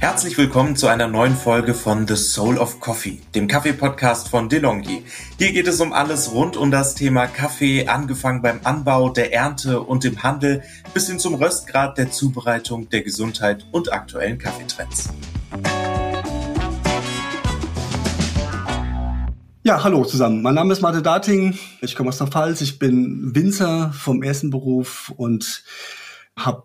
Herzlich willkommen zu einer neuen Folge von The Soul of Coffee, dem Kaffee-Podcast von DeLonghi. Hier geht es um alles rund um das Thema Kaffee, angefangen beim Anbau, der Ernte und dem Handel bis hin zum Röstgrad, der Zubereitung, der Gesundheit und aktuellen Kaffeetrends. Ja, hallo zusammen. Mein Name ist Marte Dating. Ich komme aus der Pfalz. Ich bin Winzer vom ersten Beruf und habe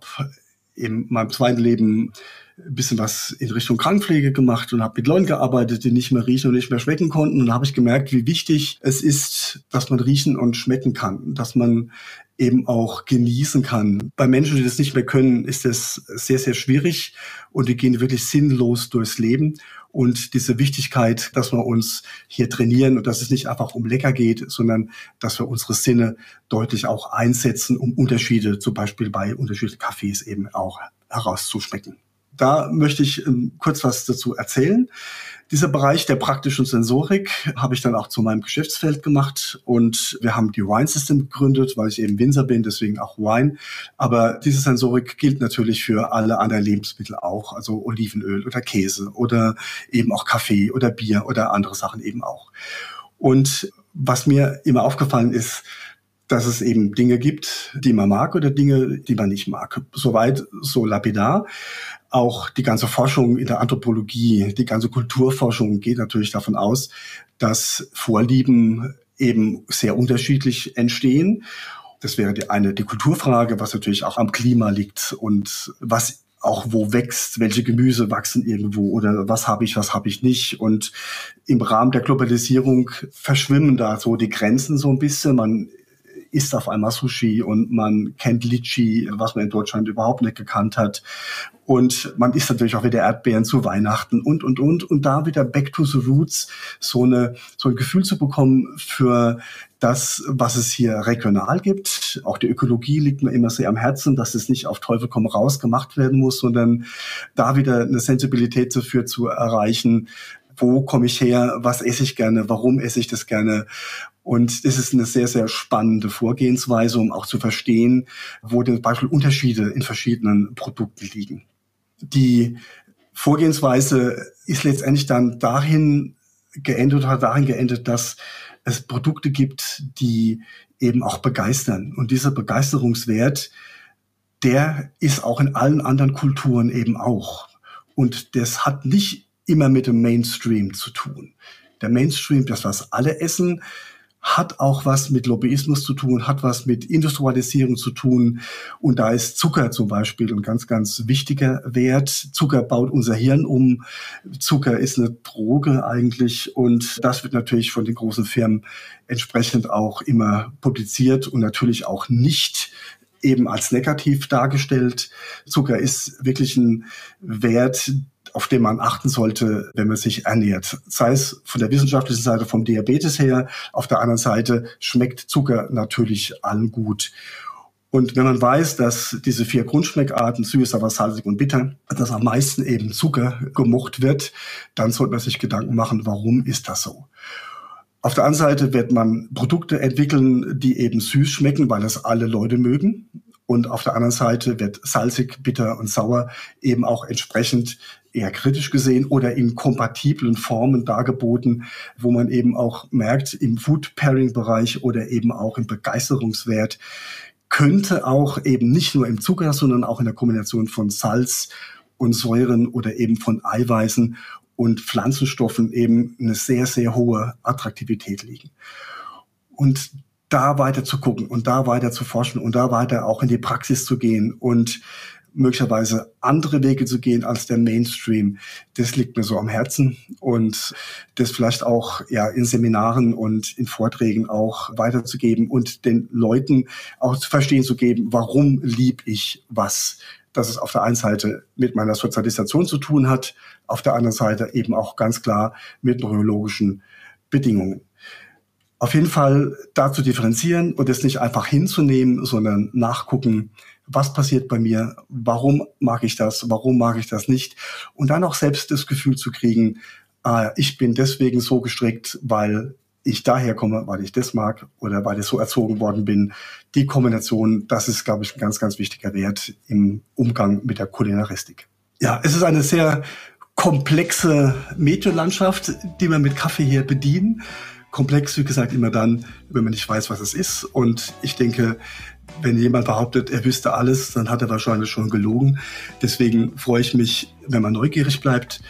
in meinem zweiten Leben bisschen was in Richtung Krankenpflege gemacht und habe mit Leuten gearbeitet, die nicht mehr riechen und nicht mehr schmecken konnten. Und habe ich gemerkt, wie wichtig es ist, dass man riechen und schmecken kann, dass man eben auch genießen kann. Bei Menschen, die das nicht mehr können, ist das sehr, sehr schwierig und die gehen wirklich sinnlos durchs Leben. Und diese Wichtigkeit, dass wir uns hier trainieren und dass es nicht einfach um lecker geht, sondern dass wir unsere Sinne deutlich auch einsetzen, um Unterschiede, zum Beispiel bei unterschiedlichen Kaffees eben auch herauszuschmecken da möchte ich ähm, kurz was dazu erzählen. Dieser Bereich der praktischen Sensorik habe ich dann auch zu meinem Geschäftsfeld gemacht und wir haben die Wine System gegründet, weil ich eben Winzer bin, deswegen auch Wine. Aber diese Sensorik gilt natürlich für alle anderen Lebensmittel auch, also Olivenöl oder Käse oder eben auch Kaffee oder Bier oder andere Sachen eben auch. Und was mir immer aufgefallen ist, dass es eben Dinge gibt, die man mag oder Dinge, die man nicht mag. Soweit so lapidar. Auch die ganze Forschung in der Anthropologie, die ganze Kulturforschung geht natürlich davon aus, dass Vorlieben eben sehr unterschiedlich entstehen. Das wäre die eine, die Kulturfrage, was natürlich auch am Klima liegt und was auch wo wächst, welche Gemüse wachsen irgendwo oder was habe ich, was habe ich nicht. Und im Rahmen der Globalisierung verschwimmen da so die Grenzen so ein bisschen. Man isst auf einmal Sushi und man kennt Litchi, was man in Deutschland überhaupt nicht gekannt hat. Und man isst natürlich auch wieder Erdbeeren zu Weihnachten und, und, und. Und da wieder back to the roots, so eine, so ein Gefühl zu bekommen für das, was es hier regional gibt. Auch die Ökologie liegt mir immer sehr am Herzen, dass es nicht auf Teufel komm raus gemacht werden muss, sondern da wieder eine Sensibilität dafür zu erreichen, wo komme ich her, was esse ich gerne, warum esse ich das gerne. Und das ist eine sehr, sehr spannende Vorgehensweise, um auch zu verstehen, wo zum Beispiel Unterschiede in verschiedenen Produkten liegen. Die Vorgehensweise ist letztendlich dann dahin geendet oder dahin geendet, dass es Produkte gibt, die eben auch begeistern. Und dieser Begeisterungswert, der ist auch in allen anderen Kulturen eben auch. Und das hat nicht immer mit dem Mainstream zu tun. Der Mainstream, das was alle essen, hat auch was mit Lobbyismus zu tun, hat was mit Industrialisierung zu tun. Und da ist Zucker zum Beispiel ein ganz, ganz wichtiger Wert. Zucker baut unser Hirn um. Zucker ist eine Droge eigentlich. Und das wird natürlich von den großen Firmen entsprechend auch immer publiziert und natürlich auch nicht eben als negativ dargestellt. Zucker ist wirklich ein Wert, auf den man achten sollte, wenn man sich ernährt. Sei es von der wissenschaftlichen Seite vom Diabetes her, auf der anderen Seite schmeckt Zucker natürlich allen gut. Und wenn man weiß, dass diese vier Grundschmeckarten, süß, sauer, salzig und bitter, dass am meisten eben Zucker gemocht wird, dann sollte man sich Gedanken machen, warum ist das so? Auf der anderen Seite wird man Produkte entwickeln, die eben süß schmecken, weil das alle Leute mögen. Und auf der anderen Seite wird salzig, bitter und sauer eben auch entsprechend eher kritisch gesehen oder in kompatiblen Formen dargeboten, wo man eben auch merkt, im Food Pairing Bereich oder eben auch im Begeisterungswert könnte auch eben nicht nur im Zucker, sondern auch in der Kombination von Salz und Säuren oder eben von Eiweißen und Pflanzenstoffen eben eine sehr, sehr hohe Attraktivität liegen. Und da weiter zu gucken und da weiter zu forschen und da weiter auch in die Praxis zu gehen und möglicherweise andere Wege zu gehen als der Mainstream. Das liegt mir so am Herzen und das vielleicht auch ja in Seminaren und in Vorträgen auch weiterzugeben und den Leuten auch zu verstehen zu geben, warum lieb ich was. Dass es auf der einen Seite mit meiner Sozialisation zu tun hat, auf der anderen Seite eben auch ganz klar mit neurologischen Bedingungen. Auf jeden Fall dazu differenzieren und es nicht einfach hinzunehmen, sondern nachgucken, was passiert bei mir, warum mag ich das, warum mag ich das nicht und dann auch selbst das Gefühl zu kriegen, ah, ich bin deswegen so gestrickt, weil ich daher komme, weil ich das mag oder weil ich so erzogen worden bin. Die Kombination, das ist, glaube ich, ein ganz, ganz wichtiger Wert im Umgang mit der Kulinaristik. Ja, es ist eine sehr komplexe Medienlandschaft, die wir mit Kaffee hier bedienen. Komplex, wie gesagt, immer dann, wenn man nicht weiß, was es ist. Und ich denke, wenn jemand behauptet, er wüsste alles, dann hat er wahrscheinlich schon gelogen. Deswegen freue ich mich, wenn man neugierig bleibt,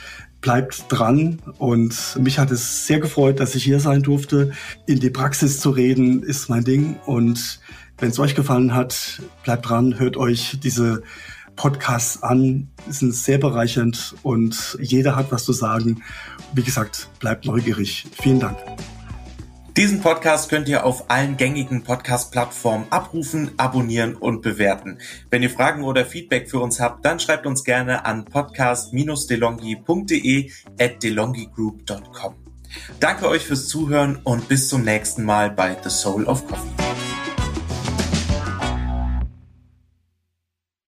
bleibt dran. Und mich hat es sehr gefreut, dass ich hier sein durfte. In die Praxis zu reden ist mein Ding. Und wenn es euch gefallen hat, bleibt dran, hört euch diese Podcasts an, sind sehr bereichernd und jeder hat was zu sagen. Wie gesagt, bleibt neugierig. Vielen Dank. Diesen Podcast könnt ihr auf allen gängigen Podcast-Plattformen abrufen, abonnieren und bewerten. Wenn ihr Fragen oder Feedback für uns habt, dann schreibt uns gerne an podcast-delongi.de at delongigroup.com. Danke euch fürs Zuhören und bis zum nächsten Mal bei The Soul of Coffee.